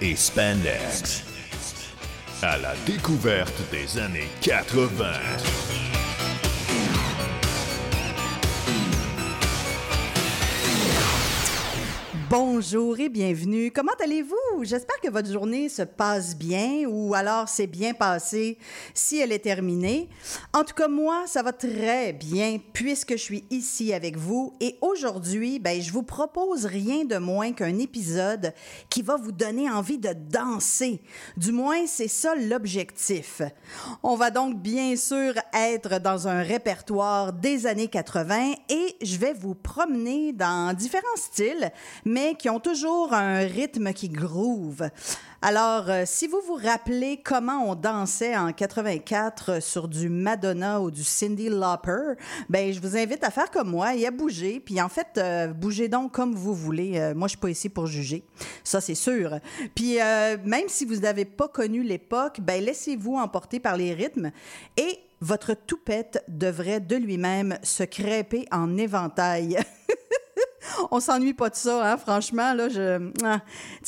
Et Spandex. À la découverte des années 80. Bonjour et bienvenue. Comment allez-vous? J'espère que votre journée se passe bien ou alors c'est bien passé si elle est terminée. En tout cas, moi, ça va très bien puisque je suis ici avec vous et aujourd'hui, ben, je vous propose rien de moins qu'un épisode qui va vous donner envie de danser. Du moins, c'est ça l'objectif. On va donc bien sûr être dans un répertoire des années 80 et je vais vous promener dans différents styles, mais qui ont toujours un rythme qui groove. Alors, euh, si vous vous rappelez comment on dansait en 84 sur du Madonna ou du Cindy Lauper, ben je vous invite à faire comme moi et à bouger. Puis en fait, euh, bougez donc comme vous voulez. Euh, moi, je suis pas ici pour juger, ça c'est sûr. Puis même si vous n'avez pas connu l'époque, ben laissez-vous emporter par les rythmes et votre toupette devrait de lui-même se crêper en éventail. on s'ennuie pas de ça, hein, franchement. Là, ah,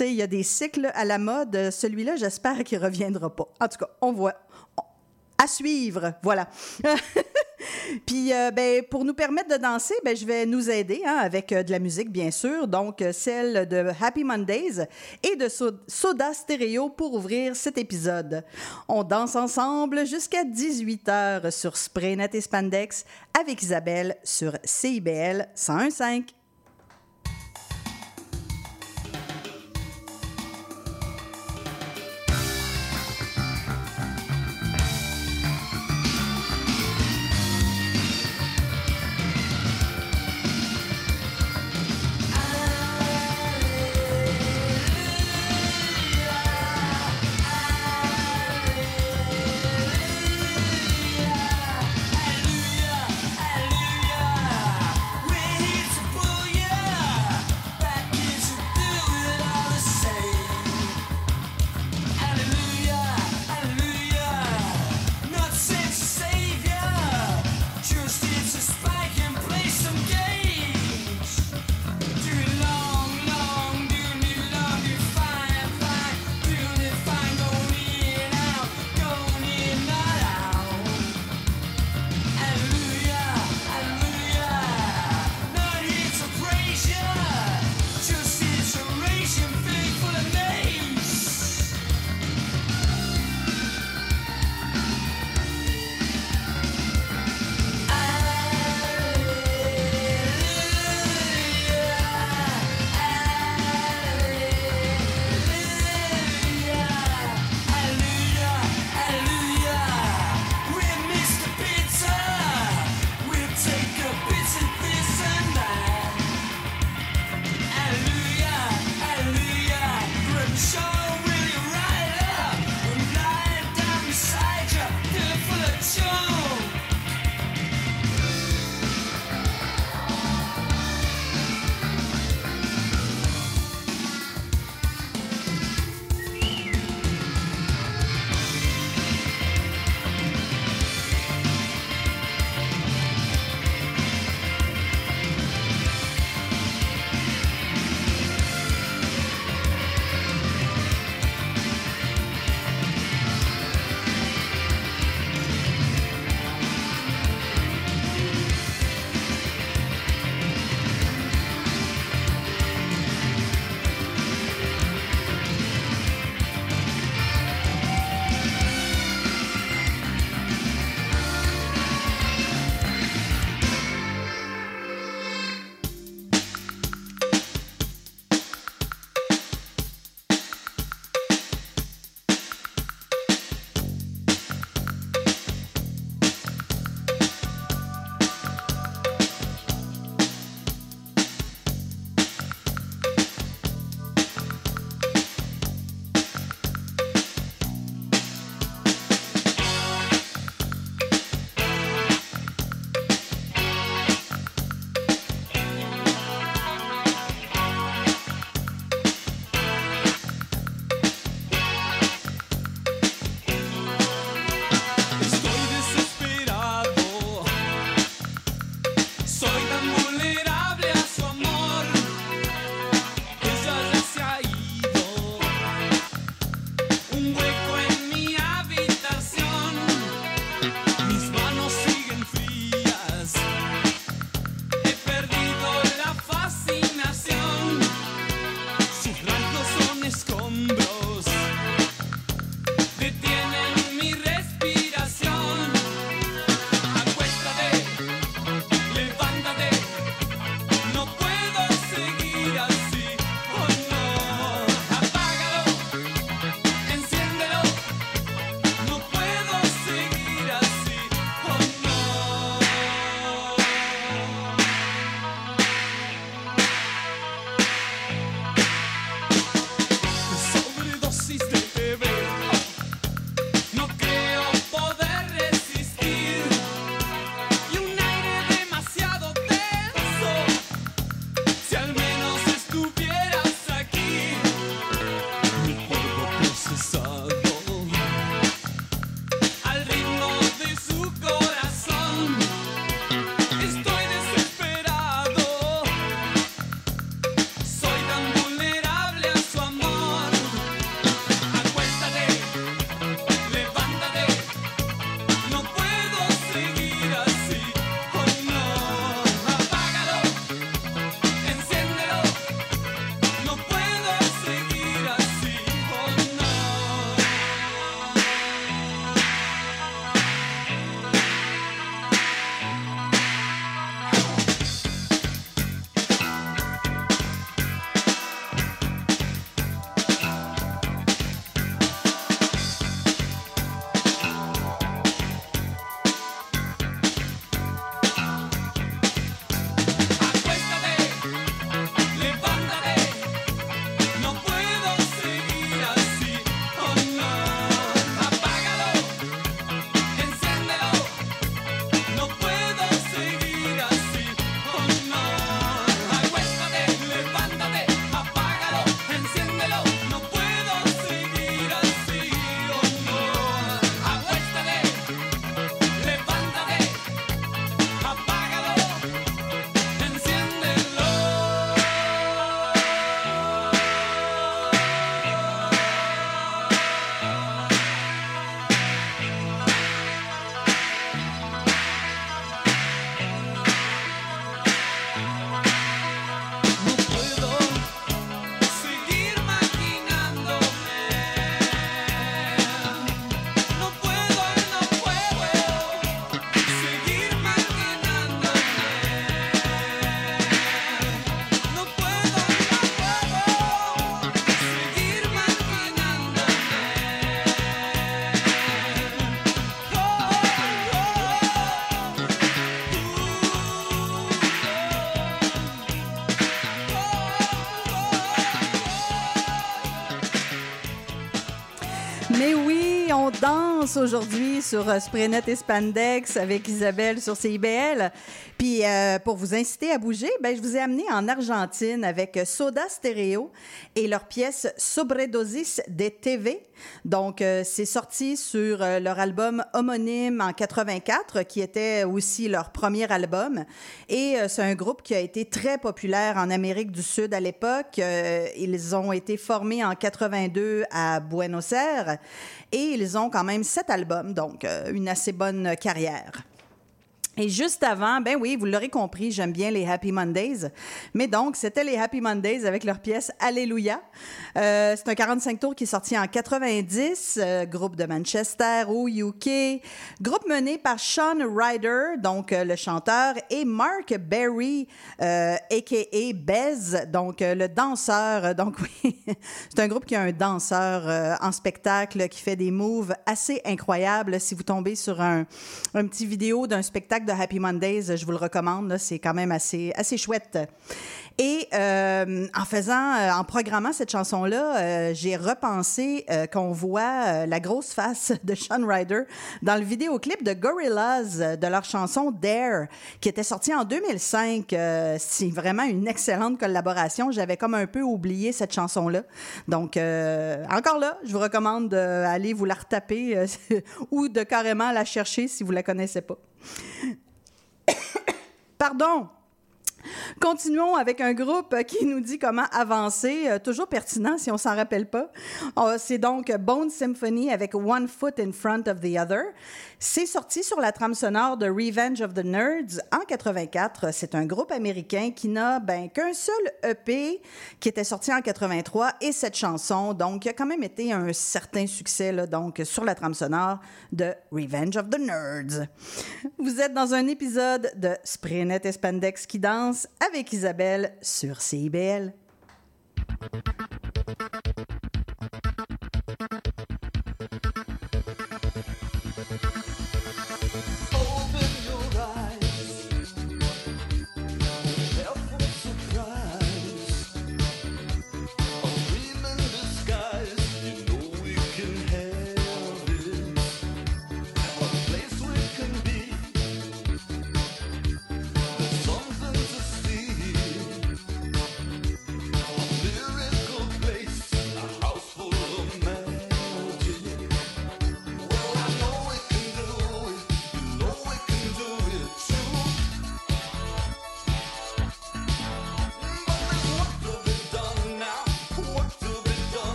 il y a des cycles à la mode. Celui-là, j'espère qu'il reviendra pas. En tout cas, on voit. À suivre, voilà. Puis, euh, ben, pour nous permettre de danser, ben, je vais nous aider hein, avec euh, de la musique, bien sûr. Donc, euh, celle de Happy Mondays et de Soda Stereo pour ouvrir cet épisode. On danse ensemble jusqu'à 18h sur Spraynet et Spandex avec Isabelle sur CIBL 101.5. aujourd'hui sur euh, Sprenet et Spandex avec Isabelle sur CIBL. Puis euh, pour vous inciter à bouger, ben, je vous ai amené en Argentine avec Soda Stereo et leur pièce Sobredosis de TV. Donc euh, c'est sorti sur euh, leur album homonyme en 84 qui était aussi leur premier album et euh, c'est un groupe qui a été très populaire en Amérique du Sud à l'époque. Euh, ils ont été formés en 82 à Buenos Aires et ils ont quand même sept albums, donc euh, une assez bonne carrière. Et juste avant, ben oui, vous l'aurez compris, j'aime bien les Happy Mondays. Mais donc, c'était les Happy Mondays avec leur pièce Alléluia. Euh, c'est un 45 tours qui est sorti en 90, euh, groupe de Manchester au UK, groupe mené par Sean Ryder, donc euh, le chanteur, et Mark Berry, euh, a.k.a. Bez, donc euh, le danseur. Donc oui, c'est un groupe qui a un danseur euh, en spectacle qui fait des moves assez incroyables. Si vous tombez sur un, un petit vidéo d'un spectacle de Happy Mondays, je vous le recommande. C'est quand même assez, assez chouette. Et euh, en faisant, euh, en programmant cette chanson-là, euh, j'ai repensé qu'on voit la grosse face de Sean Ryder dans le vidéoclip de Gorillaz de leur chanson Dare, qui était sortie en 2005. Euh, c'est vraiment une excellente collaboration. J'avais comme un peu oublié cette chanson-là. Donc, encore là, je vous recommande d'aller vous la retaper ou de carrément la chercher si vous la connaissez pas. Pardon. Continuons avec un groupe qui nous dit comment avancer, euh, toujours pertinent si on s'en rappelle pas. Oh, c'est donc Bone Symphony avec One Foot in Front of the Other. C'est sorti sur la trame sonore de Revenge of the Nerds en 84. C'est un groupe américain qui n'a ben, qu'un seul EP qui était sorti en 83 et cette chanson, donc, a quand même été un certain succès donc, sur la trame sonore de Revenge of the Nerds. Vous êtes dans un épisode de Sprinet et Spandex qui danse avec Isabelle sur CIBL.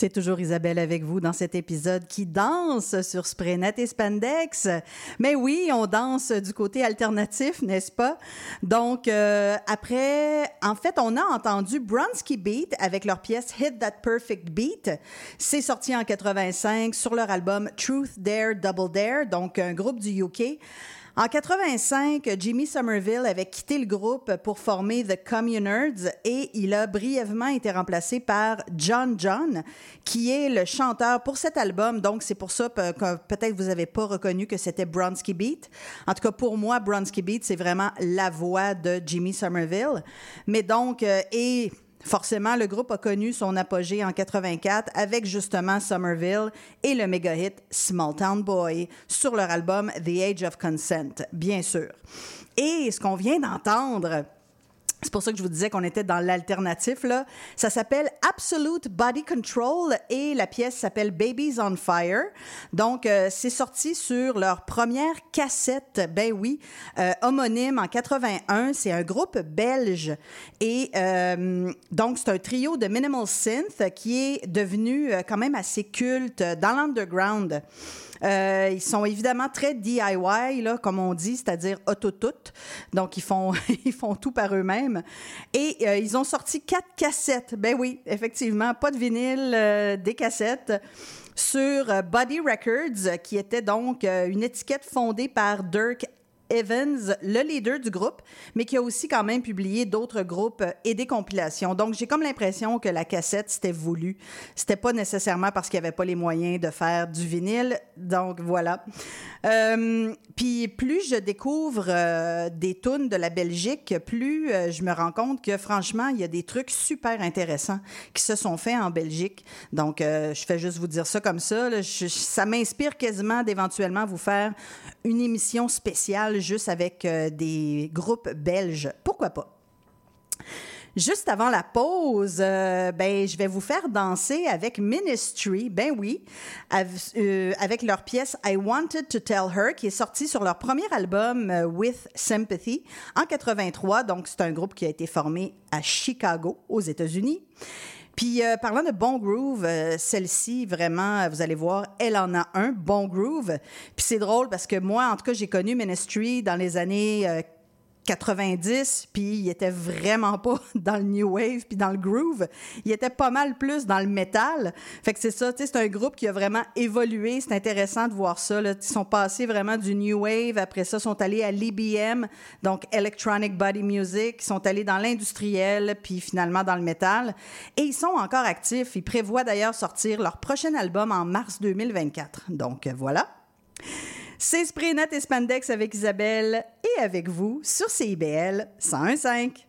C'est toujours Isabelle avec vous dans cet épisode qui danse sur Spraynet et Spandex. Mais oui, on danse du côté alternatif, n'est-ce pas? Donc, euh, après, en fait, on a entendu Bronski Beat avec leur pièce Hit That Perfect Beat. C'est sorti en 85 sur leur album Truth Dare Double Dare, donc un groupe du UK. En 85, Jimmy Somerville avait quitté le groupe pour former The Communards et il a brièvement été remplacé par John John, qui est le chanteur pour cet album. Donc, c'est pour ça que peut-être vous n'avez pas reconnu que c'était Bronski Beat. En tout cas, pour moi, Bronski Beat, c'est vraiment la voix de Jimmy Somerville. Mais donc, euh, et Forcément, le groupe a connu son apogée en 84 avec justement Somerville et le méga hit Small Town Boy sur leur album The Age of Consent, bien sûr. Et ce qu'on vient d'entendre, c'est pour ça que je vous disais qu'on était dans l'alternatif, là. Ça s'appelle Absolute Body Control et la pièce s'appelle Babies on Fire. Donc, euh, c'est sorti sur leur première cassette, ben oui, euh, homonyme en 81. C'est un groupe belge. Et euh, donc, c'est un trio de minimal synth qui est devenu euh, quand même assez culte dans l'underground. Euh, ils sont évidemment très DIY, comme on dit, c'est-à-dire auto-tout. Donc, ils font, ils font tout par eux-mêmes. Et euh, ils ont sorti quatre cassettes. Ben oui, effectivement, pas de vinyle, euh, des cassettes sur Body Records, qui était donc une étiquette fondée par Dirk Evans, le leader du groupe, mais qui a aussi quand même publié d'autres groupes et des compilations. Donc, j'ai comme l'impression que la cassette, c'était voulu. C'était pas nécessairement parce qu'il n'y avait pas les moyens de faire du vinyle. Donc, voilà. Euh, puis, plus je découvre euh, des tunes de la Belgique, plus euh, je me rends compte que, franchement, il y a des trucs super intéressants qui se sont faits en Belgique. Donc, je fais juste vous dire ça comme ça. ça m'inspire quasiment d'éventuellement vous faire une émission spéciale juste avec euh, des groupes belges. Pourquoi pas? Juste avant la pause, euh, ben, je vais vous faire danser avec Ministry, ben oui, euh, avec leur pièce I Wanted to Tell Her, qui est sortie sur leur premier album With Sympathy en 83. Donc, c'est un groupe qui a été formé à Chicago, aux États-Unis. Puis, euh, parlant de bon groove, euh, celle-ci, vraiment, euh, vous allez voir, elle en a un, bon groove. Puis c'est drôle parce que moi, en tout cas, j'ai connu Ministry dans les années euh, 90, puis il était vraiment pas dans le new wave puis dans le groove. Il était pas mal plus dans le métal. Fait que c'est ça, tu sais, c'est un groupe qui a vraiment évolué. C'est intéressant de voir ça. Là. Ils sont passés vraiment du new wave. Après ça, sont allés à l'EBM, donc Electronic Body Music. Ils sont allés dans l'industriel, puis finalement dans le métal. Et ils sont encore actifs. Ils prévoient d'ailleurs sortir leur prochain album en mars 2024. Donc euh, voilà. C'est Spraynet et Spandex avec Isabelle et avec vous sur CIBL 101.5.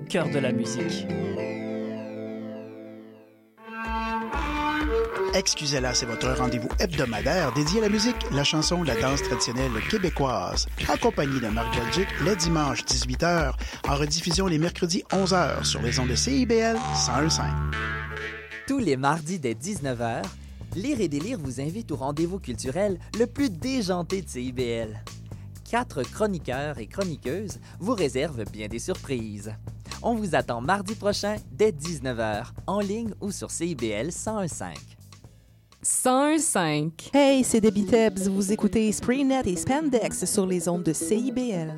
au cœur de la musique. Excusez-la, c'est votre rendez-vous hebdomadaire dédié à la musique, la chanson, la danse traditionnelle québécoise. Accompagné de Marc Belgique les dimanches 18h, en rediffusion les mercredis 11h sur les ondes de CIBL 101.5. Tous les mardis dès 19h, Lire et délire vous invite au rendez-vous culturel le plus déjanté de CIBL. Quatre chroniqueurs et chroniqueuses vous réservent bien des surprises. On vous attend mardi prochain dès 19h, en ligne ou sur CIBL 101.5. 101.5. Hey, c'est Debbie Tebbs. Vous écoutez Spraynet et Spandex sur les ondes de CIBL.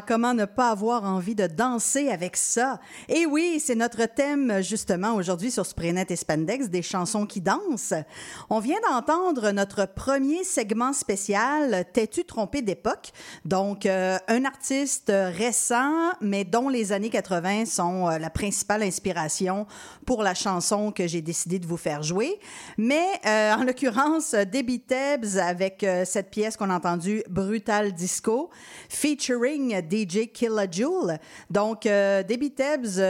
Comment ne pas avoir envie de danser avec ça? Et oui, c'est notre thème justement aujourd'hui sur Spraynet et Spandex, des chansons qui dansent. On vient d'entendre notre premier segment spécial, T'es-tu trompé d'époque? Donc, euh, un artiste récent, mais dont les années 80 sont euh, la principale inspiration pour la chanson que j'ai décidé de vous faire jouer. Mais euh, en l'occurrence, Debbie Tebbs avec cette pièce qu'on a entendue, Brutal Disco, featuring DJ Killa Joule. Donc, Debbie Tebbs,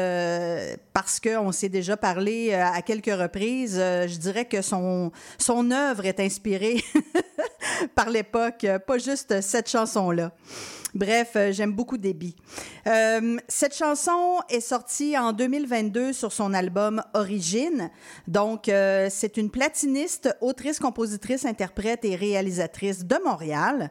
parce qu'on s'est déjà parlé euh, à quelques reprises, euh, je dirais que son, son œuvre est inspirée par l'époque, euh, pas juste cette chanson-là. Bref, euh, j'aime beaucoup Debbie. Euh, cette chanson est sortie en 2022 sur son album Origine. Donc, c'est une platiniste, autrice, compositrice, interprète et réalisatrice de Montréal.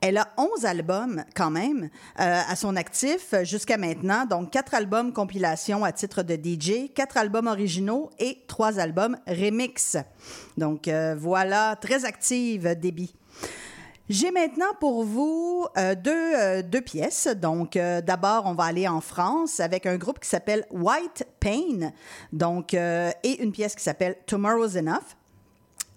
Elle a 11 albums quand même à son actif jusqu'à maintenant. Donc, quatre albums compilation à titre de DJ, quatre albums originaux et trois albums remix. Donc, voilà, très active, Debbie. J'ai maintenant pour vous euh, deux, euh, deux pièces. Donc, euh, d'abord, on va aller en France avec un groupe qui s'appelle White Pain, donc, et une pièce qui s'appelle Tomorrow's Enough.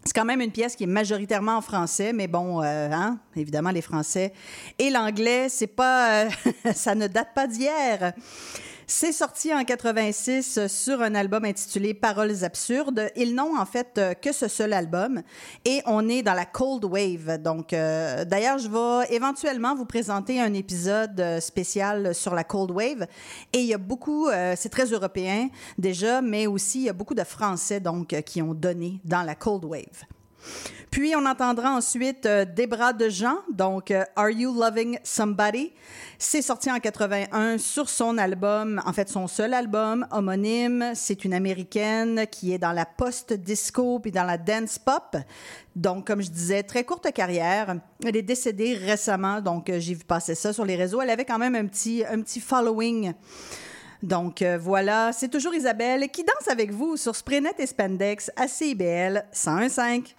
C'est quand même une pièce qui est majoritairement en français, mais bon, hein, évidemment, les Français et l'anglais, c'est pas, ça ne date pas d'hier. C'est sorti en 86 sur un album intitulé Paroles absurdes. Ils n'ont en fait euh, que ce seul album et on est dans la Cold Wave. Donc, euh, d'ailleurs, je vais éventuellement vous présenter un épisode euh, spécial sur la Cold Wave. Et il y a beaucoup, euh, c'est très européen déjà, mais aussi il y a beaucoup de Français donc euh, qui ont donné dans la Cold Wave. Puis on entendra ensuite euh, Des bras de Jean, donc euh, Are You Loving Somebody? C'est sorti en 81 sur son album, en fait son seul album homonyme. C'est une américaine qui est dans la post-disco puis dans la dance pop. Donc, comme je disais, très courte carrière. Elle est décédée récemment, donc euh, j'ai vu passer ça sur les réseaux. Elle avait quand même un petit, un petit following. Donc euh, voilà, c'est toujours Isabelle qui danse avec vous sur Spraynet et Spandex à CIBL 101.5.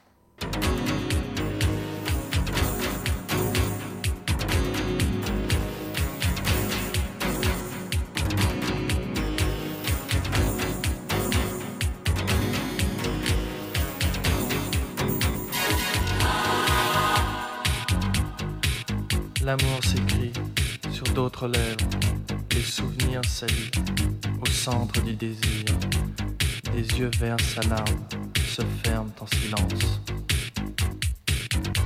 L'amour s'écrit sur d'autres lèvres, les souvenirs salis au centre du désir. Des yeux verts s'alarment, se ferment en silence. Thank you.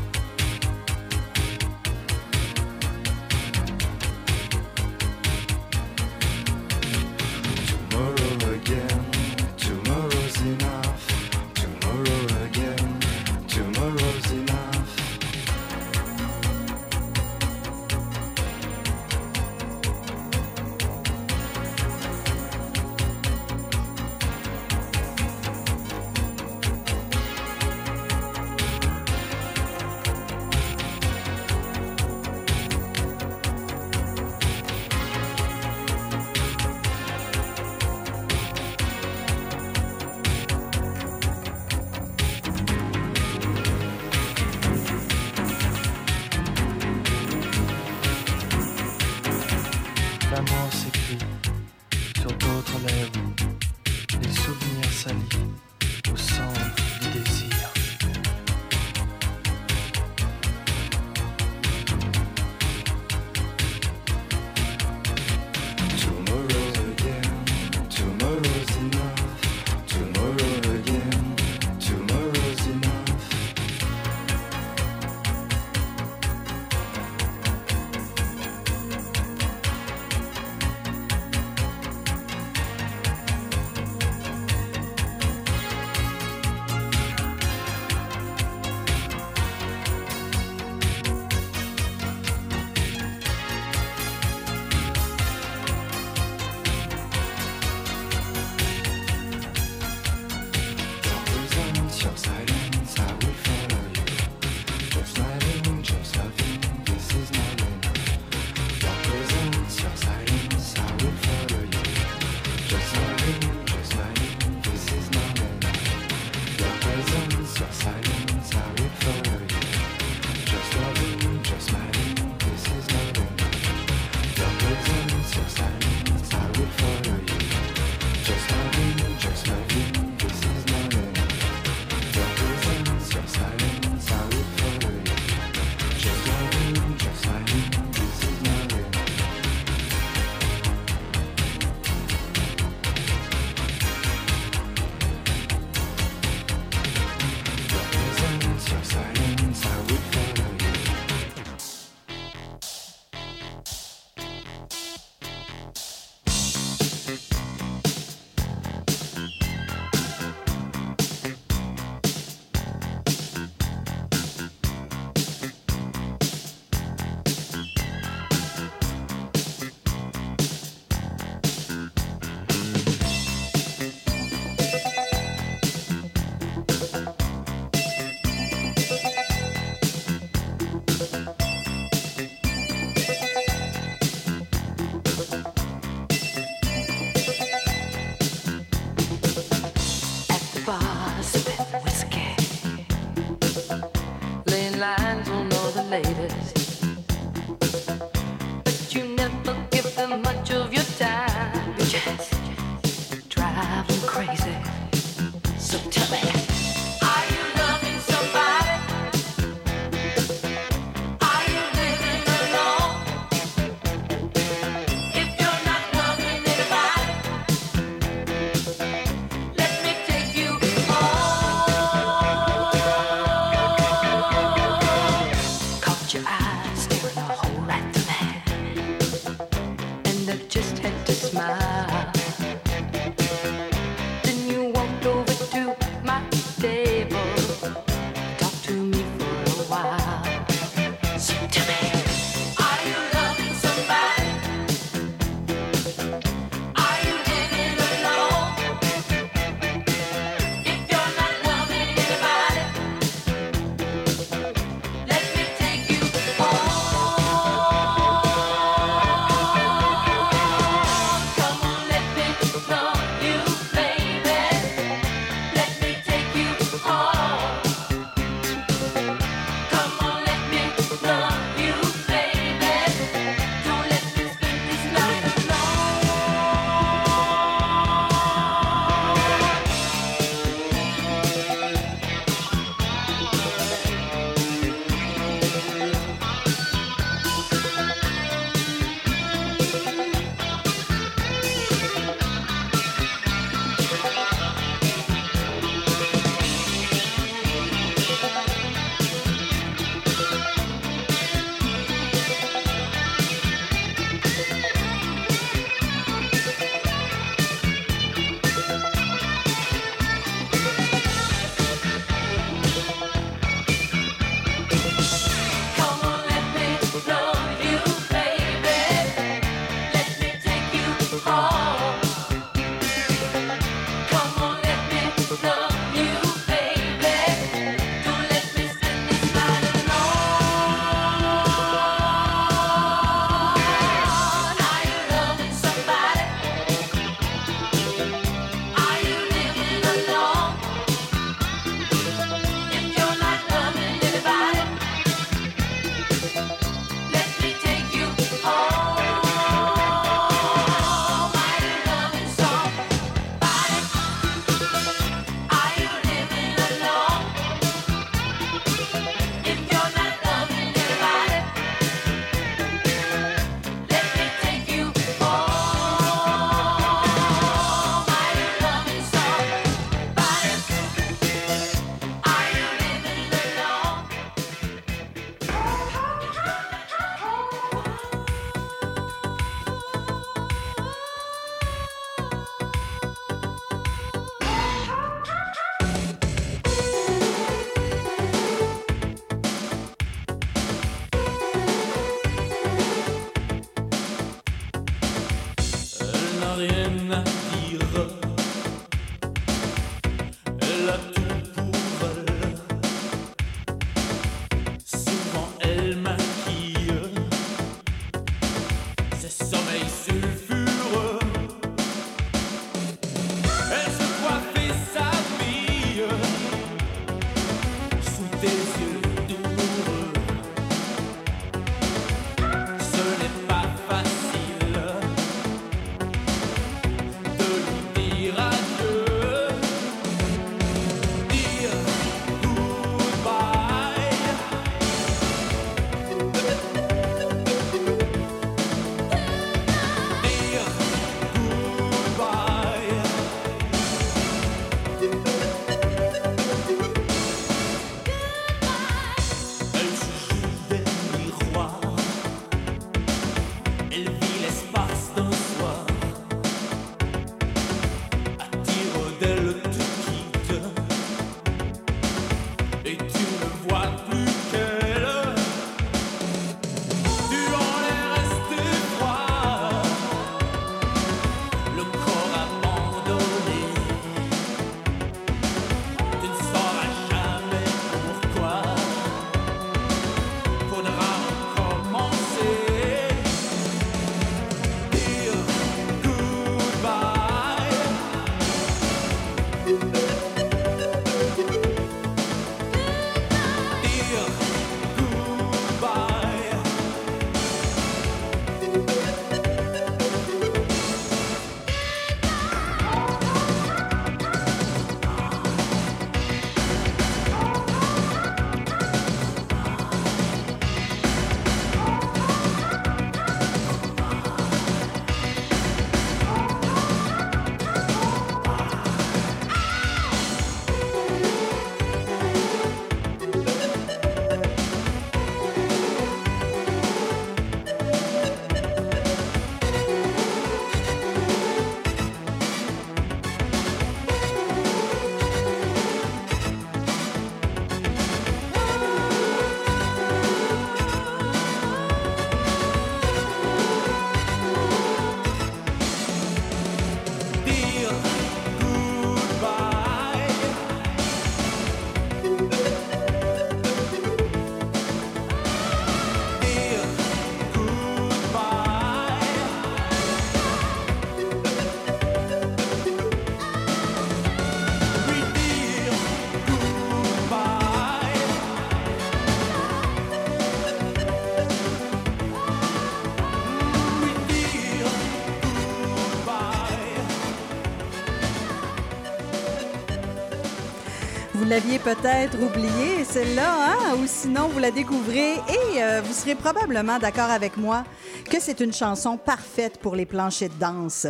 L'aviez peut-être oubliée, celle-là, hein? ou sinon vous la découvrez et euh, vous serez probablement d'accord avec moi que c'est une chanson parfaite pour les planchers de danse.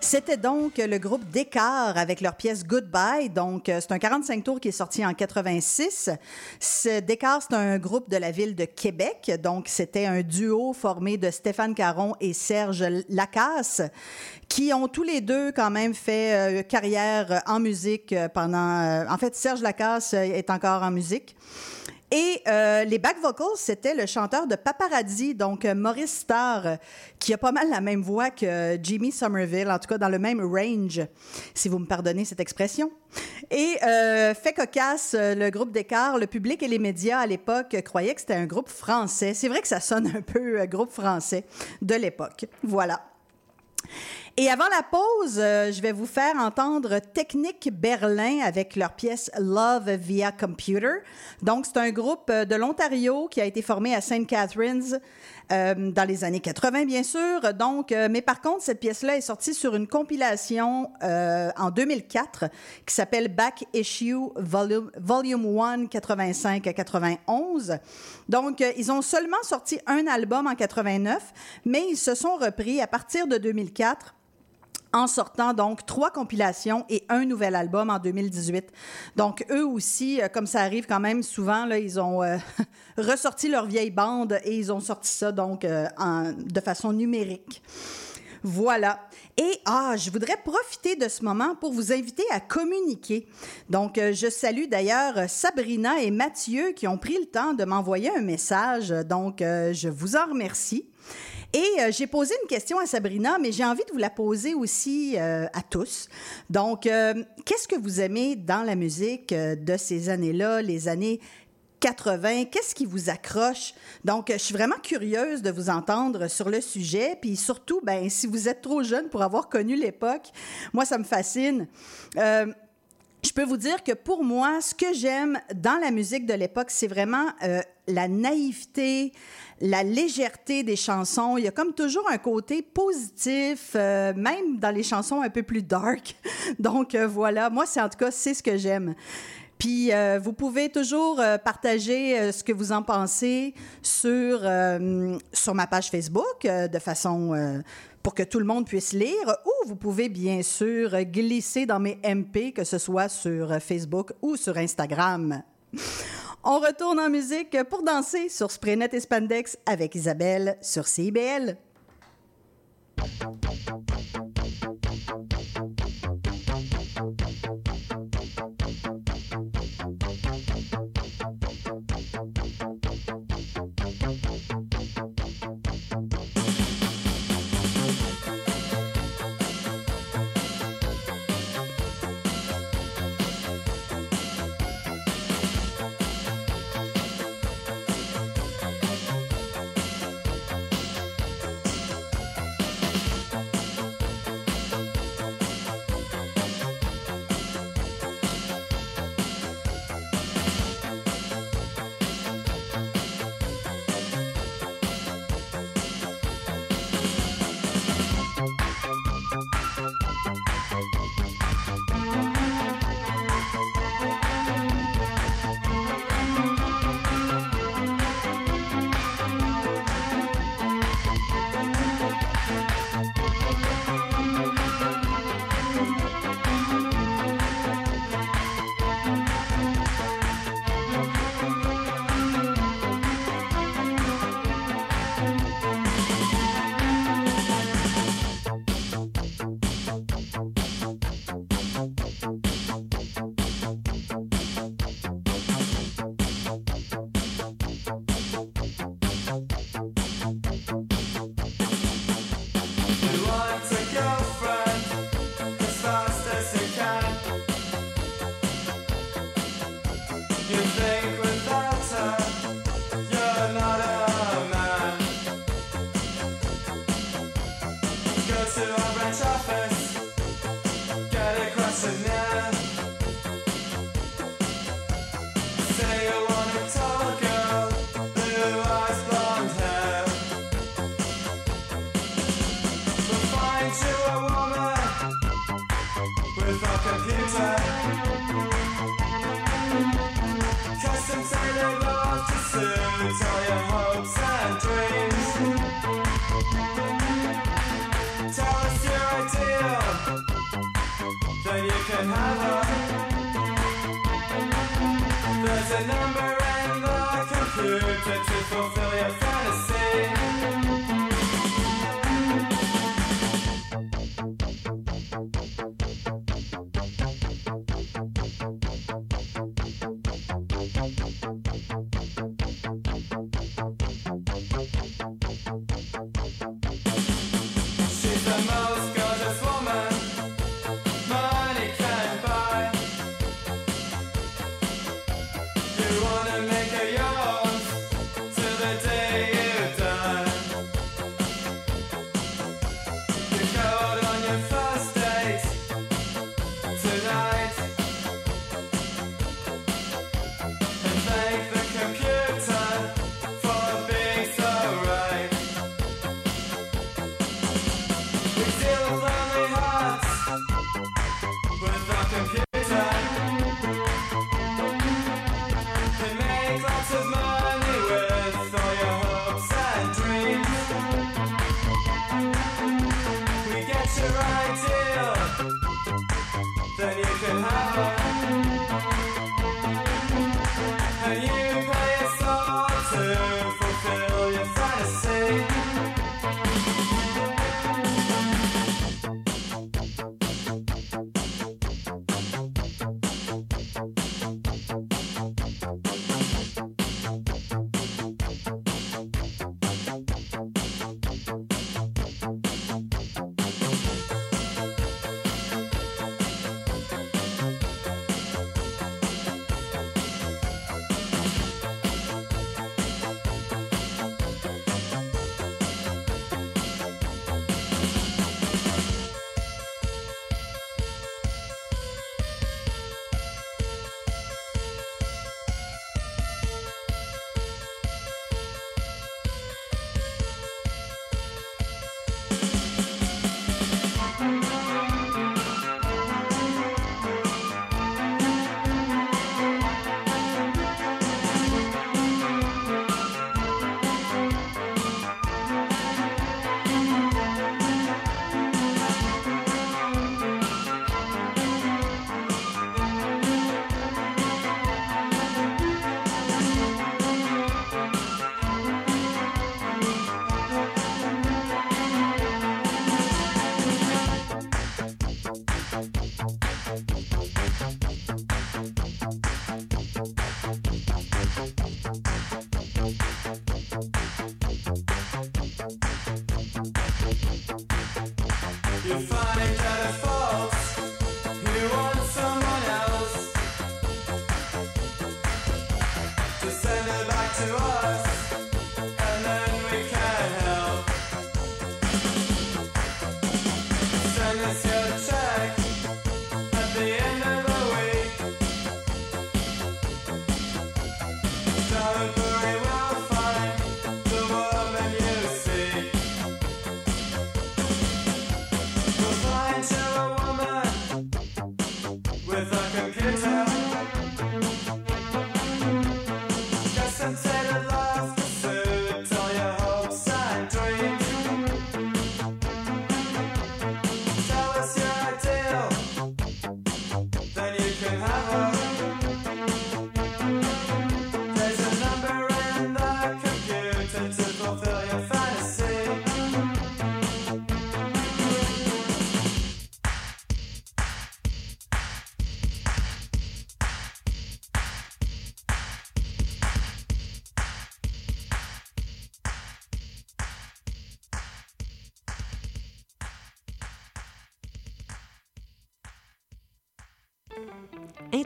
C'était donc le groupe Descartes avec leur pièce Goodbye. Donc, euh, c'est un 45 tours qui est sorti en 86. Ce Descartes, c'est un groupe de la ville de Québec. Donc, c'était un duo formé de Stéphane Caron et Serge Lacasse qui ont tous les deux quand même fait euh, carrière en musique euh, pendant... en fait, Serge Lacasse est encore en musique. Et euh, les back vocals, c'était le chanteur de Paparazzi, donc euh, Maurice Starr, qui a pas mal la même voix que Jimmy Somerville, en tout cas dans le même range, si vous me pardonnez cette expression. Et euh, fait cocasse, euh, le groupe d'écart, le public et les médias à l'époque croyaient que c'était un groupe français. C'est vrai que ça sonne un peu euh, groupe français de l'époque. Voilà. Et avant la pause, euh, je vais vous faire entendre Technique Berlin avec leur pièce Love via Computer. Donc, c'est un groupe euh, de l'Ontario qui a été formé à St. Catharines euh, dans les années 80, bien sûr. Donc, mais par contre, cette pièce-là est sortie sur une compilation en 2004 qui s'appelle Back Issue Volume, Volume 1 85 à 91. Donc, ils ont seulement sorti un album en 89, mais ils se sont repris à partir de 2004 en sortant donc trois compilations et un nouvel album en 2018. Donc eux aussi, euh, comme ça arrive quand même souvent, là, ils ont euh, ressorti leur vieille bande et ils ont sorti ça donc euh, de façon numérique. Voilà. Et ah, je voudrais profiter de ce moment pour vous inviter à communiquer. Donc, je salue d'ailleurs Sabrina et Mathieu qui ont pris le temps de m'envoyer un message. Donc, je vous en remercie. Et euh, j'ai posé une question à Sabrina, mais j'ai envie de vous la poser aussi euh, à tous. Donc, euh, qu'est-ce que vous aimez dans la musique de ces années-là, les années 80, qu'est-ce qui vous accroche? Donc, je suis vraiment curieuse de vous entendre sur le sujet. Puis surtout, ben, si vous êtes trop jeune pour avoir connu l'époque, moi, ça me fascine. Je peux vous dire que pour moi, ce que j'aime dans la musique de l'époque, c'est vraiment euh, la naïveté, la légèreté des chansons. Il y a comme toujours un côté positif, euh, même dans les chansons un peu plus dark. Donc euh, voilà, moi, c'est en tout cas, c'est ce que j'aime. Puis vous pouvez toujours partager ce que vous en pensez sur, sur ma page Facebook de façon pour que tout le monde puisse lire ou vous pouvez bien sûr glisser dans mes MP, que ce soit sur Facebook ou sur Instagram. On retourne en musique pour danser sur Spraynet et Spandex avec Isabelle sur CIBL.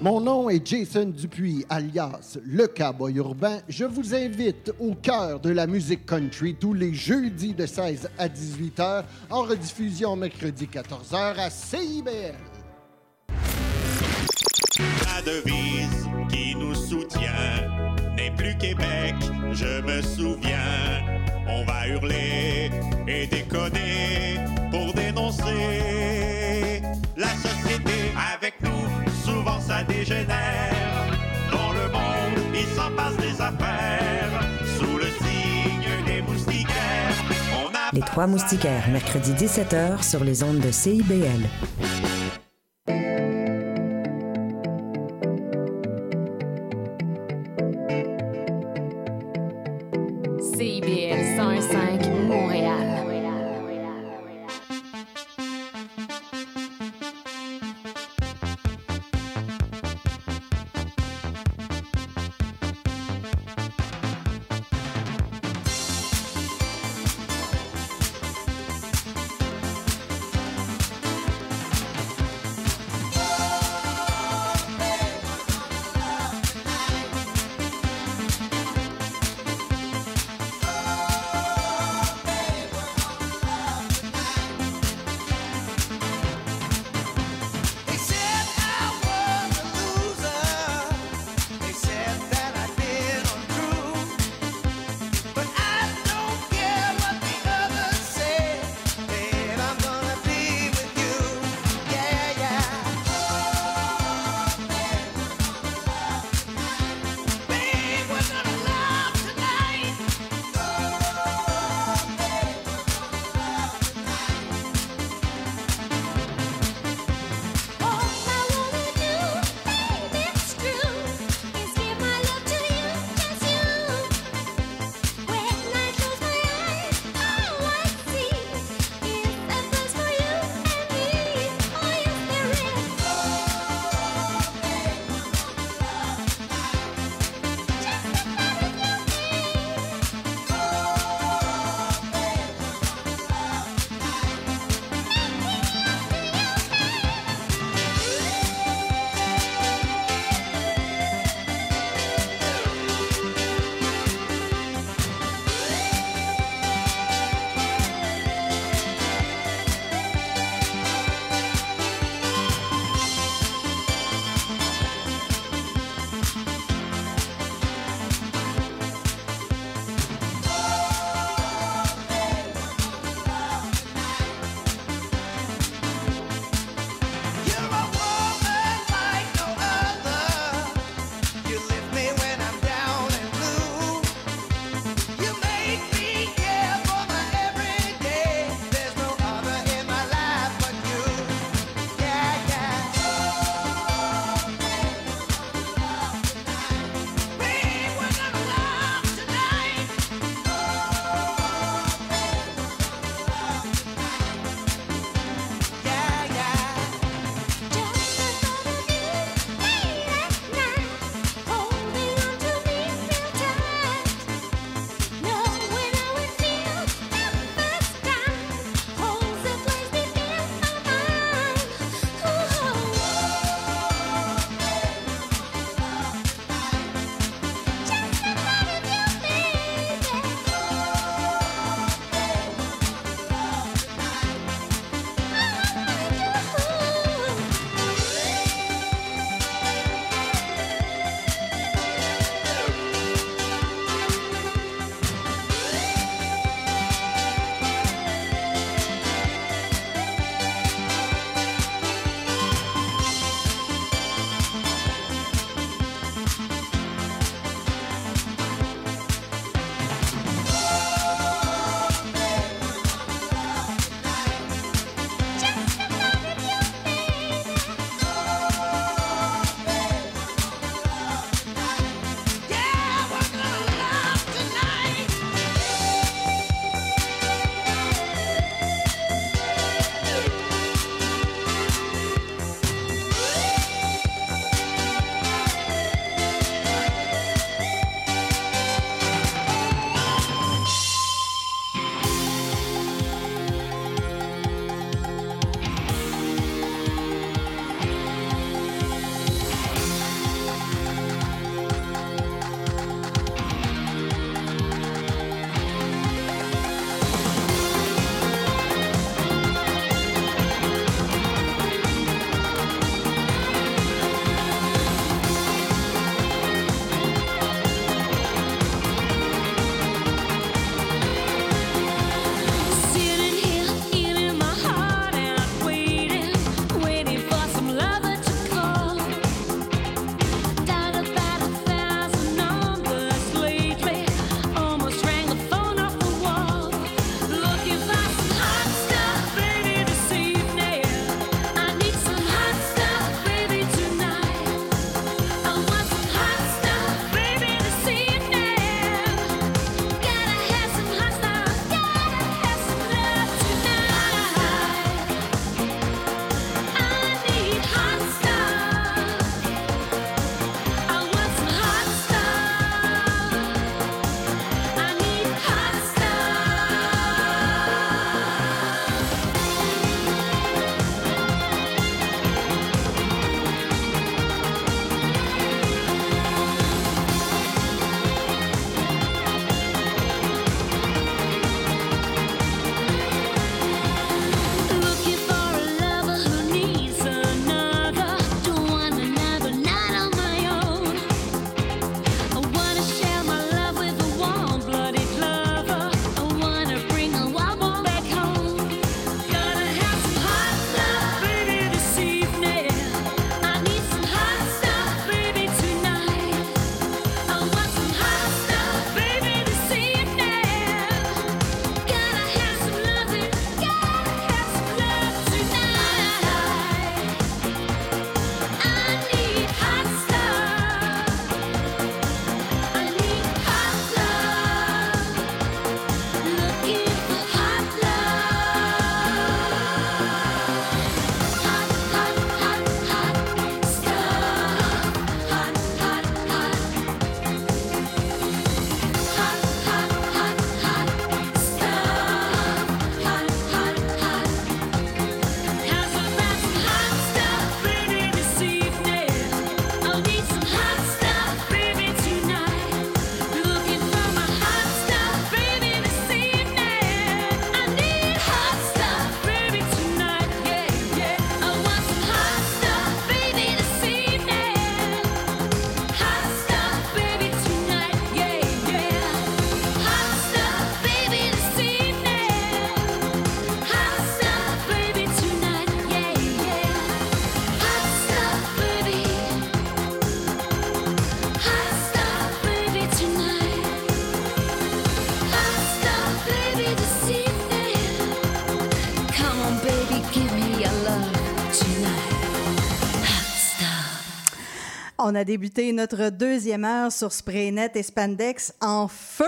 Mon nom est Jason Dupuis, alias Le Cowboy Urbain. Je vous invite au cœur de la musique country tous les jeudis de 16 à 18 h, en rediffusion mercredi 14 h à CIBL. La devise qui nous soutient n'est plus Québec, je me souviens. à hurler et déconner pour dénoncer la société. Avec nous, souvent ça dégénère. Dans le monde, il s'en passe des affaires. Sous le signe des moustiquaires, on a Les Trois Moustiquaires, mercredi 17h sur les ondes de CIBL. CIBL 105 On a débuté notre deuxième heure sur Spraynet et Spandex en feu,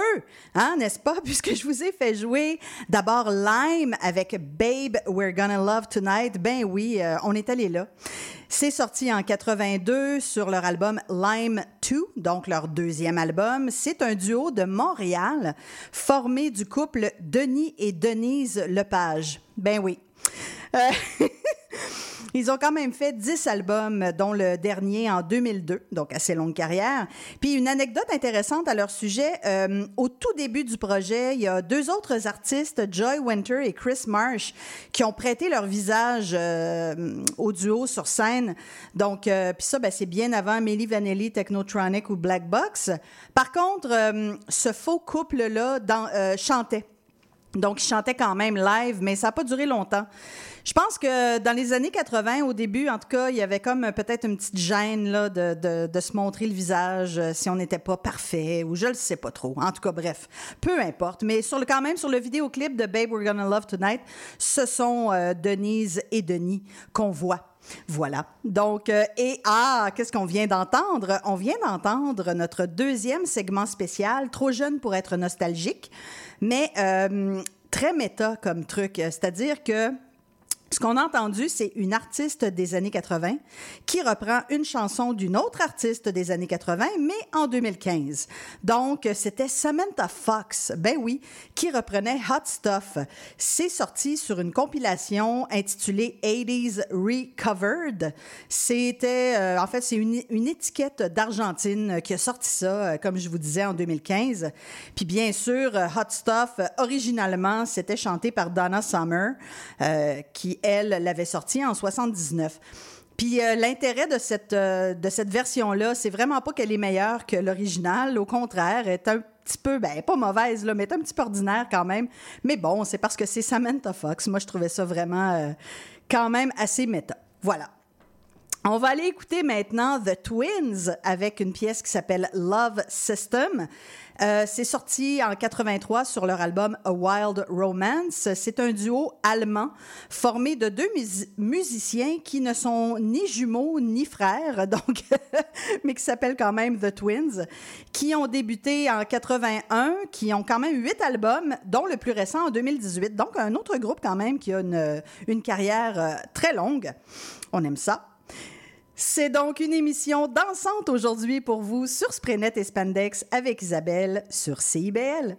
hein, n'est-ce pas? Puisque je vous ai fait jouer d'abord Lime avec Babe, We're Gonna Love Tonight. Ben oui, euh, on est allé là. C'est sorti en 82 sur leur album Lime 2, donc leur deuxième album. C'est un duo de Montréal formé du couple Denis et Denise Lepage. Ben oui. Euh, Ils ont quand même fait 10 albums, dont le dernier en 2002, donc assez longue carrière. Puis une anecdote intéressante à leur sujet, euh, au tout début du projet, il y a deux autres artistes, Joy Winter et Chris Marsh, qui ont prêté leur visage euh, au duo sur scène. Donc, euh, puis ça, ben, c'est bien avant Milli Vanilli, Technotronic ou Black Box. Par contre, ce faux couple-là chantait. Donc, il chantait quand même live, mais ça n'a pas duré longtemps. Je pense que dans les années 80, au début, en tout cas, il y avait comme peut-être une petite gêne là, de, de- se montrer le visage euh, si on n'était pas parfait, ou je le sais pas trop. En tout cas, bref, peu importe. Mais sur le, quand même, sur le vidéoclip de Babe, We're Gonna Love Tonight, ce sont euh, Denise et Denis qu'on voit. Voilà. Donc, euh, et ah, qu'est-ce qu'on vient d'entendre? On vient d'entendre notre deuxième segment spécial, trop jeune pour être nostalgique, mais très méta comme truc. C'est-à-dire que ce qu'on a entendu, c'est une artiste des années 80 qui reprend une chanson d'une autre artiste des années 80, mais en 2015. Donc, c'était Samantha Fox, ben oui, qui reprenait Hot Stuff. C'est sorti sur une compilation intitulée 80s Recovered. C'était, euh, en fait, c'est une, une étiquette d'Argentine qui a sorti ça, euh, comme je vous disais, en 2015. Puis bien sûr, Hot Stuff, euh, originalement, c'était chanté par Donna Summer, euh, qui, elle, l'avait sorti en 79. Puis euh, l'intérêt de cette, euh, de cette version-là, c'est vraiment pas qu'elle est meilleure que l'original. Au contraire, elle est un petit peu, ben pas mauvaise, là, mais elle est un petit peu ordinaire quand même. Mais bon, c'est parce que c'est Samantha Fox. Moi, je trouvais ça vraiment euh, quand même assez méta. Voilà. On va aller écouter maintenant The Twins avec une pièce qui s'appelle Love System. Euh, c'est sorti en 83 sur leur album A Wild Romance. C'est un duo allemand formé de deux mus- musiciens qui ne sont ni jumeaux ni frères, donc, mais qui s'appellent quand même The Twins, qui ont débuté en 81, qui ont quand même huit albums, dont le plus récent en 2018. Donc, un autre groupe quand même qui a une, une carrière euh, très longue. On aime ça. C'est donc une émission dansante aujourd'hui pour vous sur Spraynet et Spandex avec Isabelle sur CIBL.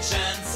chance.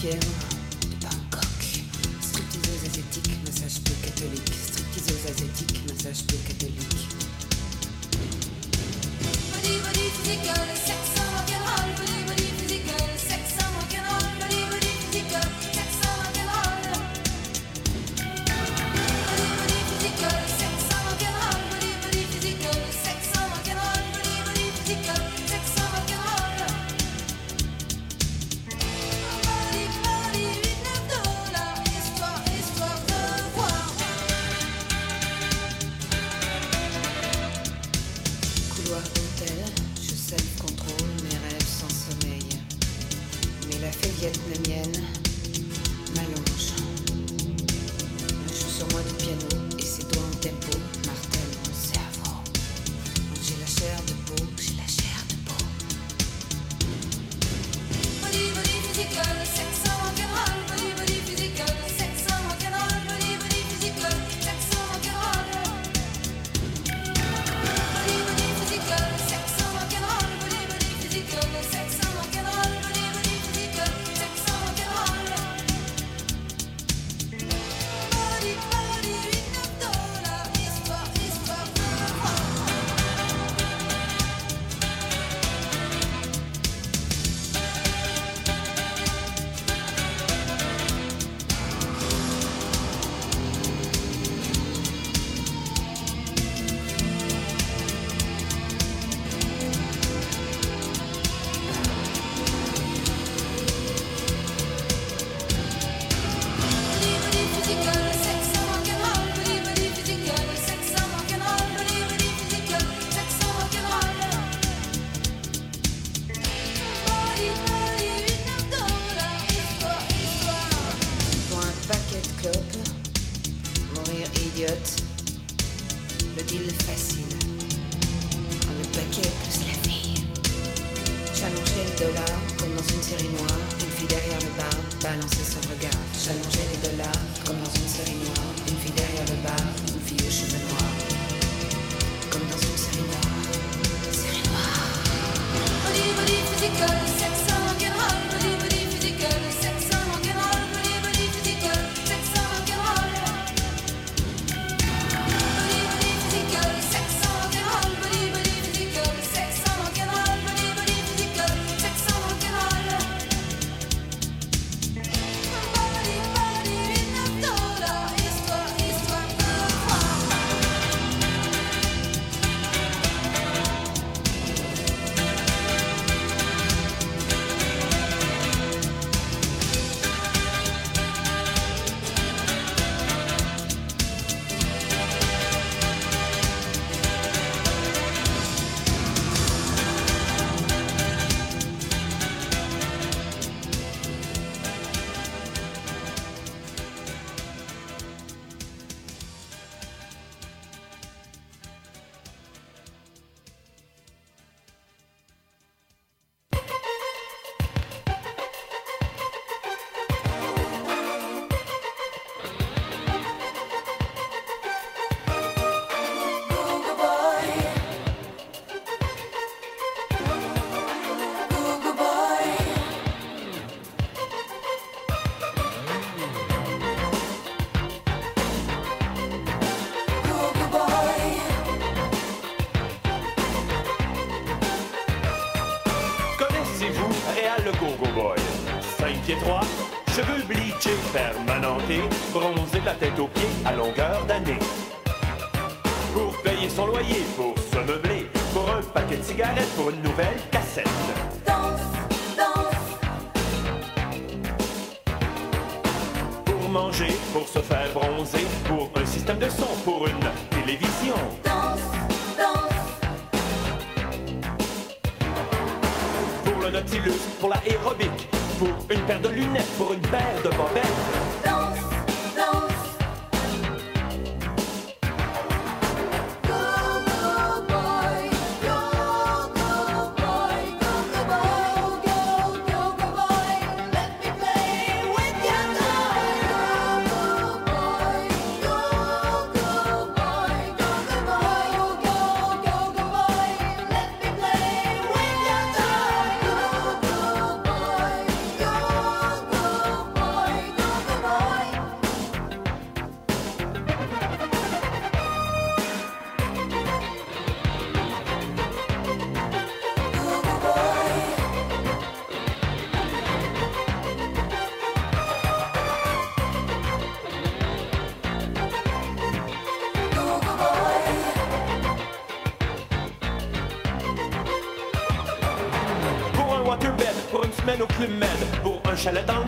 fièvre de Bangkok. Stripteaseuse asiatique, massage peu catholique. Stripteaseuse asiatique, massage peu catholique. Body, body, physical, sexe. Montréal, le Go-Go Boy. 5 pieds 3, cheveux bleachés, permanentés, bronzés de la tête aux pieds à longueur d'année. Pour payer son loyer, pour se meubler, pour un paquet de cigarettes, pour une nouvelle cassette. Pour manger, pour se faire bronzer, pour un système de son, pour une télévision. Nautilus, pour la aérobic, pour une paire de lunettes, pour une paire de bobettes. Dans le Nord,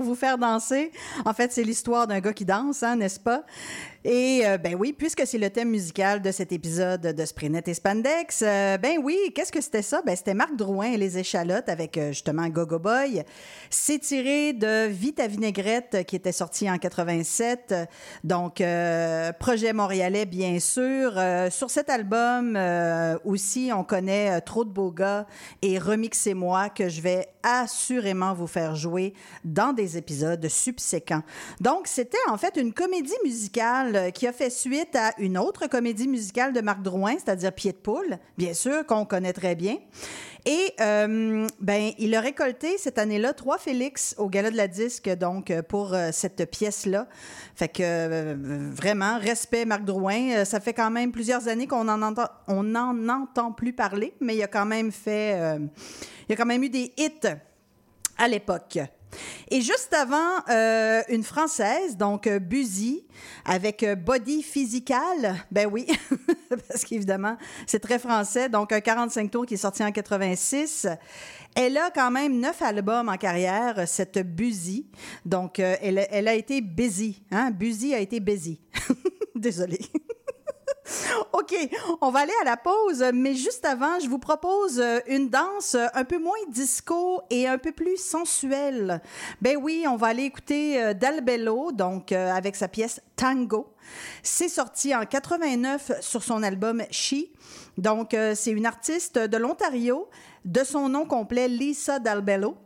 pour vous faire danser. En fait, c'est l'histoire d'un gars qui danse, hein, n'est-ce pas? Et euh, ben oui, puisque c'est le thème musical de cet épisode de Sprinet et Spandex, euh, ben oui, qu'est-ce que c'était ça? Ben c'était Marc Drouin et les échalotes avec euh, justement Go Go Boy. C'est tiré de Vite à vinaigrette qui était sorti en 87. Donc, euh, projet montréalais, bien sûr. Euh, sur cet album aussi, on connaît Trop de beaux gars et Remixez-moi que je vais assurément vous faire jouer dans des épisodes subséquents. Donc, c'était en fait une comédie musicale qui a fait suite à une autre comédie musicale de Marc Drouin, c'est-à-dire Pied de poule, bien sûr, qu'on connaît très bien. Et euh, ben, il a récolté cette année-là trois Félix au Gala de la Disque, donc euh, pour euh, cette pièce-là. Fait que vraiment, respect Marc Drouin. Ça fait quand même plusieurs années qu'on en entend, on n'en entend plus parler, mais il a quand même fait, il a quand même eu des hits à l'époque. Et juste avant, euh, une Française, donc euh, Buzy, avec euh, Body Physical. Ben oui, parce qu'évidemment, c'est très français. Donc, un 45 tours qui est sorti en 86. Elle a quand même neuf albums en carrière, cette Buzy. Donc, elle, elle a été busy. Hein? Buzy a été busy. Désolée. OK, on va aller à la pause, mais juste avant, je vous propose euh, une danse euh, un peu moins disco et un peu plus sensuelle. Ben oui, on va aller écouter euh, Dalbello, donc avec sa pièce Tango. C'est sorti en 89 sur son album She. Donc, c'est une artiste de l'Ontario, de son nom complet Lisa Dalbello.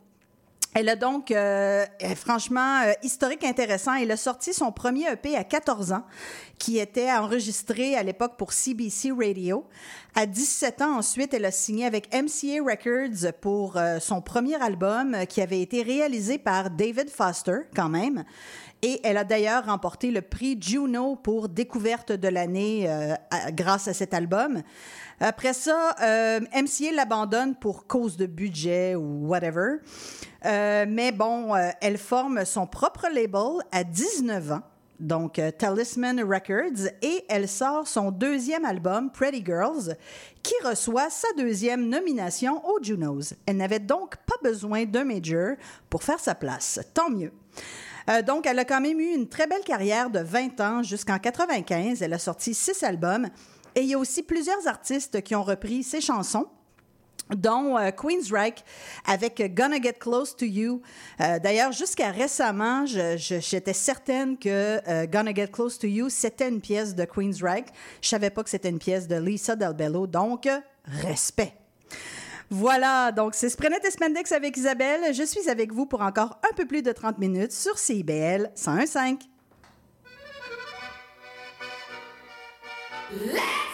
Elle a donc, euh, est franchement, euh, historique intéressant. Elle a sorti son premier EP à 14 ans, qui était enregistré à l'époque pour CBC Radio. À 17 ans, ensuite, elle a signé avec MCA Records pour euh, son premier album, euh, qui avait été réalisé par David Foster, quand même. Et elle a d'ailleurs remporté le prix Juno pour découverte de l'année euh, grâce à cet album. Après ça, euh, MCA l'abandonne pour cause de budget ou whatever. Euh, mais bon, euh, elle forme son propre label à 19 ans, donc Talisman Records, et elle sort son deuxième album, Pretty Girls, qui reçoit sa deuxième nomination aux Junos. Elle n'avait donc pas besoin d'un major pour faire sa place. Tant mieux. Euh, donc, elle a quand même eu une très belle carrière de 20 ans jusqu'en 95. Elle a sorti six albums. Et il y a aussi plusieurs artistes qui ont repris ses chansons dont euh, Queensryche avec Gonna Get Close to You. Euh, D'ailleurs, jusqu'à récemment, j'étais certaine que euh, Gonna Get Close to You, c'était une pièce de Queensryche. Je savais pas que c'était une pièce de Lisa Delbello, donc euh, respect. Voilà, donc c'est Sprenet et Spendex avec Isabelle. Je suis avec vous pour encore un peu plus de 30 minutes sur CIBL 101.5. Let's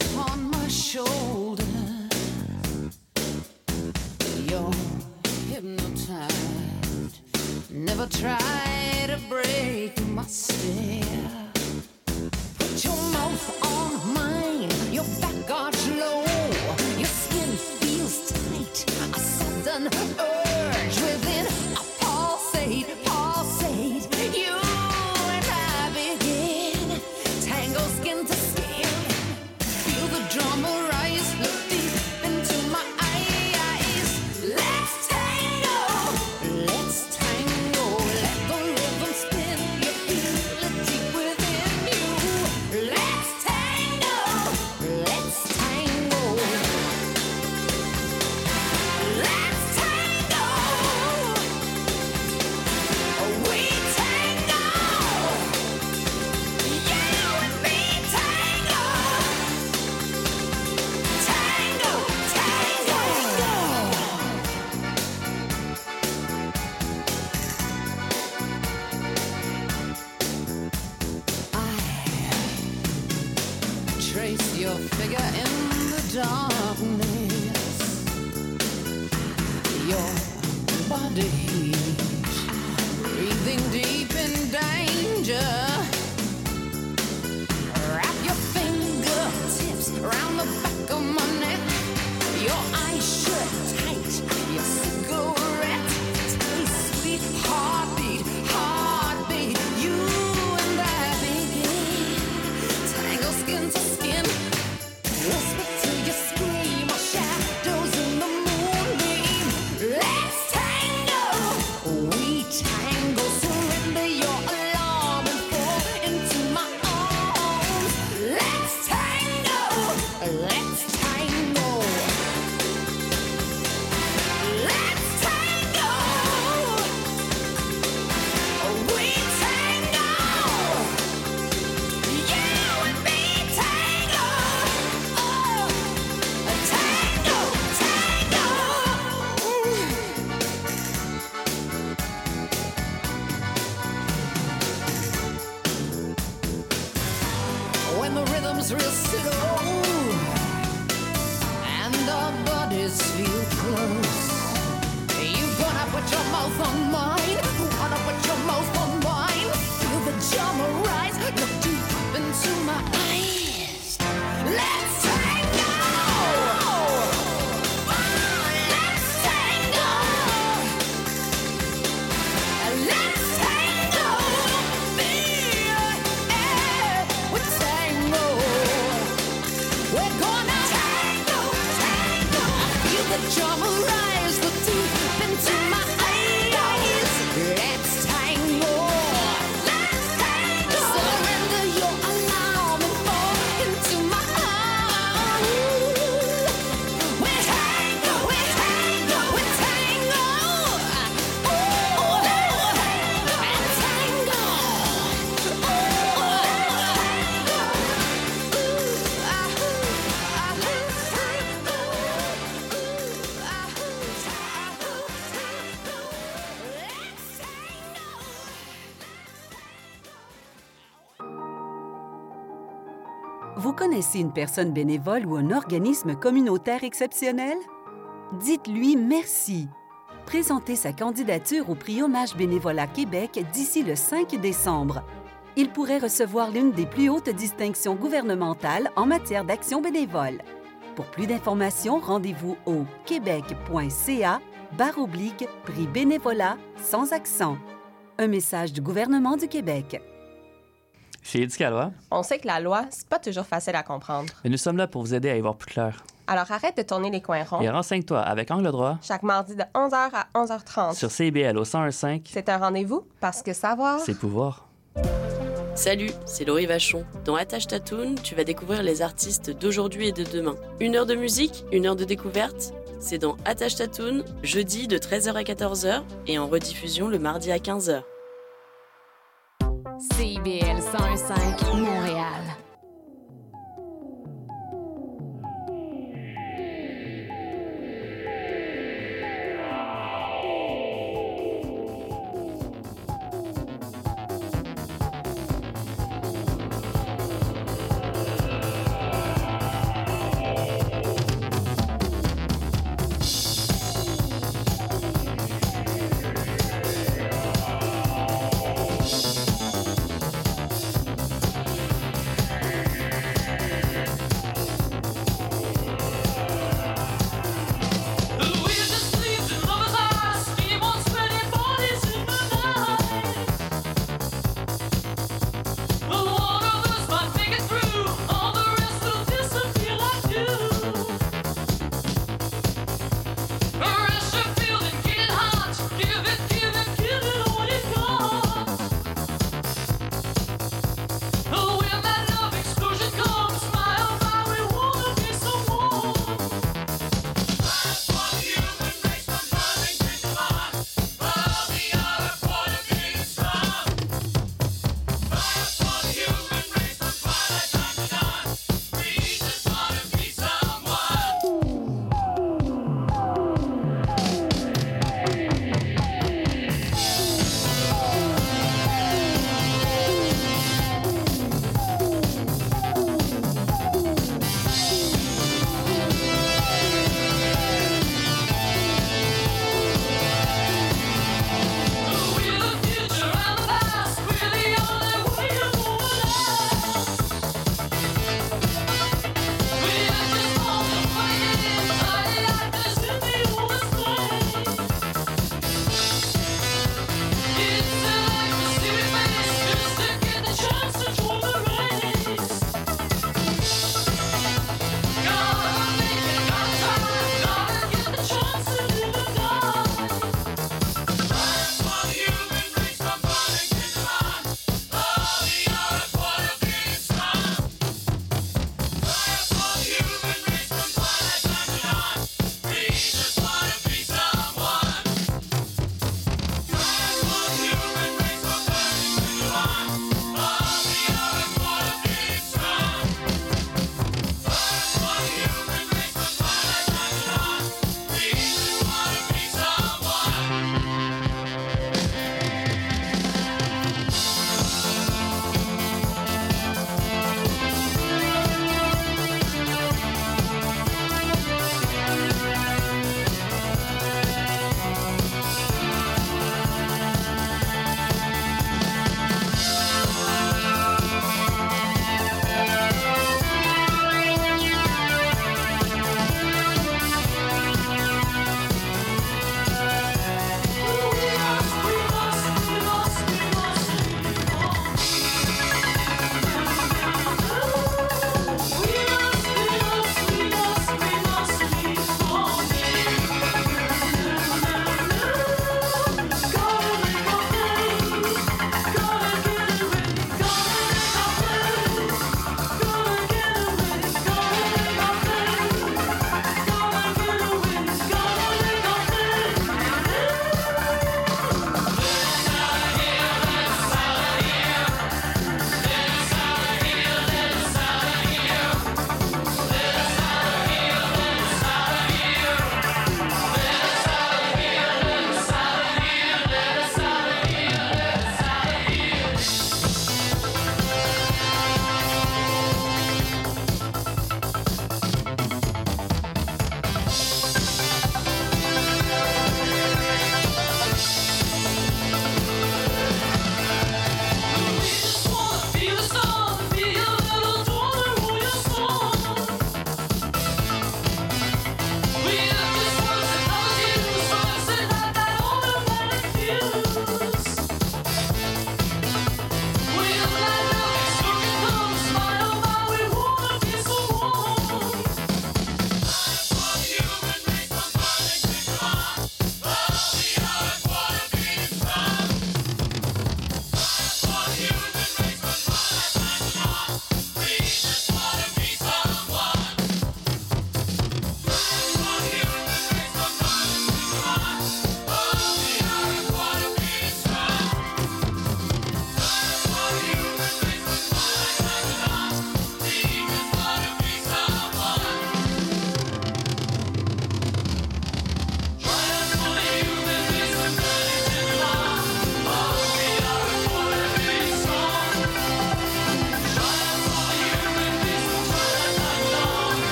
upon my shoulder. You're hypnotized. Never try to break my stare. Put your mouth on mine. Your back arch low. Your skin feels tight. A sudden urge connaissez une personne bénévole ou un organisme communautaire exceptionnel? Dites-lui merci. Présentez sa candidature au prix Hommage Bénévolat Québec d'ici le 5 décembre. Il pourrait recevoir l'une des plus hautes distinctions gouvernementales en matière d'action bénévole. Pour plus d'informations, rendez-vous au québec.ca barre oblique prix bénévolat sans accent. Un message du gouvernement du Québec. Chez Éducalois, On sait que la loi, c'est pas toujours facile à comprendre. et nous sommes là pour vous aider à y voir plus clair. Alors arrête de tourner les coins ronds. Et renseigne-toi avec Angle droit Chaque mardi de 11h à 11h30. sur CBL au 101.5, C'est un rendez-vous parce que savoir. c'est pouvoir. Salut, c'est Laurie Vachon. Dans Attache Tatoon, tu vas découvrir les artistes d'aujourd'hui et de demain. Une heure de musique, une heure de découverte. C'est dans Attache Tatoon, jeudi de 13h à 14h et en rediffusion le mardi à 15h. CIBL 101.5 Montréal.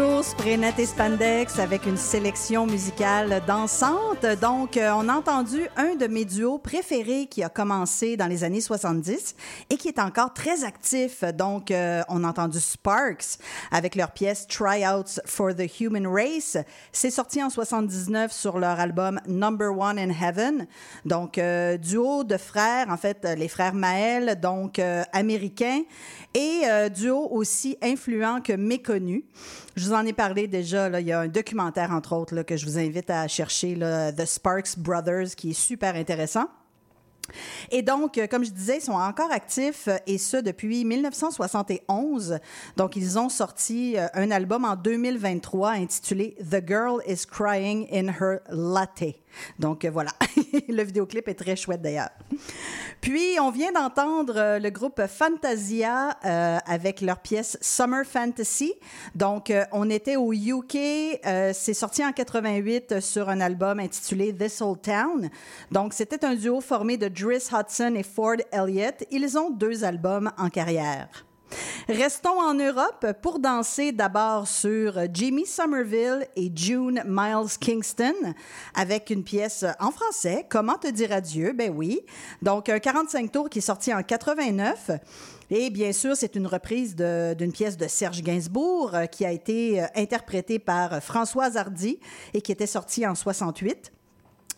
Toujours Spraynet et Spandex avec une sélection musicale dansante. Donc, euh, on a entendu un de mes duos préférés qui a commencé dans les années 70 et qui est encore très actif. Donc, euh, on a entendu Sparks avec leur pièce Tryouts for the Human Race. C'est sorti en 79 sur leur album Number One in Heaven. Donc, euh, duo de frères, en fait, euh, les frères Maël, donc euh, américains, et euh, duo aussi influent que méconnu. Je vous en ai parlé déjà. Là, il y a un documentaire, entre autres, là, que je vous invite à chercher, là, The Sparks Brothers, qui est super intéressant. Et donc, euh, comme je disais, ils sont encore actifs euh, et ce depuis 1971. Donc, ils ont sorti euh, un album en 2023 intitulé The Girl is Crying in Her Latte. Donc, euh, voilà. le vidéoclip est très chouette d'ailleurs. Puis, on vient d'entendre euh, le groupe Fantasia euh, avec leur pièce Summer Fantasy. Donc, on était au UK. c'est sorti en 88 sur un album intitulé This Old Town. Donc, c'était un duo formé de Driss Hudson et Ford Elliott. Ils ont deux albums en carrière. Restons en Europe pour danser d'abord sur Jimmy Somerville et June Miles Kingston avec une pièce en français, Comment te dire adieu? Ben oui. Donc, un 45 tours qui est sorti en 89. Et bien sûr, c'est une reprise d'une pièce de Serge Gainsbourg euh, qui a été euh, interprétée par Françoise Hardy et qui était sortie en 68.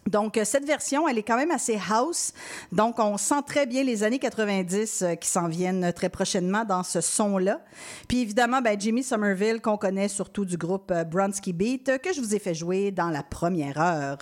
Donc, euh, cette version, elle est quand même assez house. Donc, on sent très bien les années 90 euh, qui s'en viennent très prochainement dans ce son-là. Puis, évidemment, ben, Jimmy Somerville, qu'on connaît surtout du groupe euh, Bronski Beat, euh, que je vous ai fait jouer dans la première heure.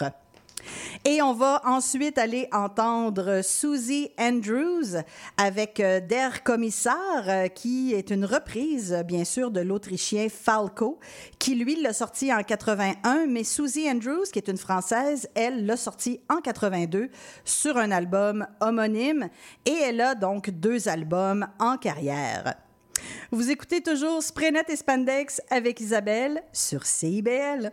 Et on va ensuite aller entendre Susie Andrews avec euh, Der Kommissar, euh, qui est une reprise, bien sûr, de l'Autrichien Falco, qui, lui, l'a sorti en 81, mais Susie Andrews, qui est une Française, elle l'a sorti en 82 sur un album homonyme, et elle a donc deux albums en carrière. Vous écoutez toujours Spraynet et Spandex avec Isabelle sur CIBL.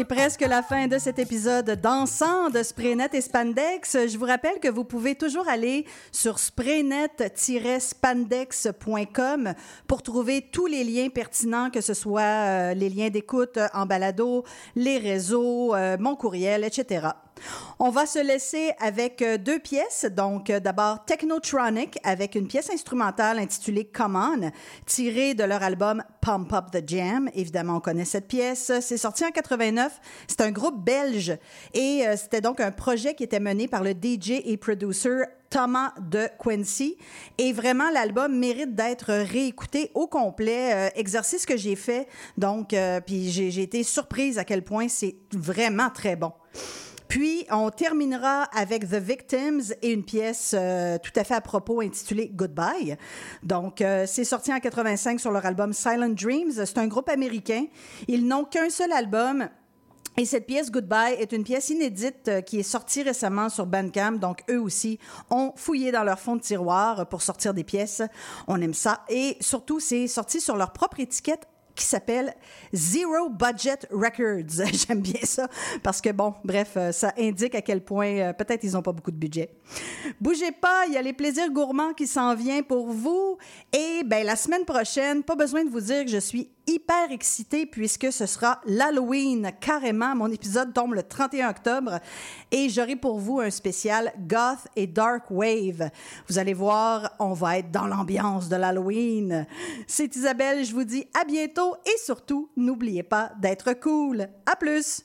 C'est presque la fin de cet épisode dansant de Spraynet et Spandex. Je vous rappelle que vous pouvez toujours aller sur spraynet-spandex.com pour trouver tous les liens pertinents, que ce soit euh, les liens d'écoute en balado, les réseaux, euh, mon courriel, etc. On va se laisser avec euh, deux pièces. Donc, euh, d'abord, Technotronic avec une pièce instrumentale intitulée Come On, tirée de leur album Pump Up the Jam. Évidemment, on connaît cette pièce. C'est sorti en 89. C'est un groupe belge et euh, c'était donc un projet qui était mené par le DJ et producer Thomas de Quincy. Et vraiment, l'album mérite d'être réécouté au complet. Exercice que j'ai fait. Donc, puis j'ai été surprise à quel point c'est vraiment très bon. Puis, on terminera avec The Victims et une pièce euh, tout à fait à propos intitulée Goodbye. Donc, euh, c'est sorti en 85 sur leur album Silent Dreams. C'est un groupe américain. Ils n'ont qu'un seul album. Et cette pièce Goodbye est une pièce inédite euh, qui est sortie récemment sur Bandcamp. Donc, eux aussi ont fouillé dans leur fond de tiroir pour sortir des pièces. On aime ça. Et surtout, c'est sorti sur leur propre étiquette qui s'appelle Zero Budget Records. J'aime bien ça parce que, bon, bref, euh, ça indique à quel point euh, peut-être ils n'ont pas beaucoup de budget. Bougez pas, il y a les plaisirs gourmands qui s'en viennent pour vous. Et ben la semaine prochaine, pas besoin de vous dire que je suis hyper excitée puisque ce sera l'Halloween carrément. Mon épisode tombe le 31 octobre et j'aurai pour vous un spécial Goth et Dark Wave. Vous allez voir, on va être dans l'ambiance de l'Halloween. C'est Isabelle, je vous dis à bientôt et surtout, n'oubliez pas d'être cool. À plus!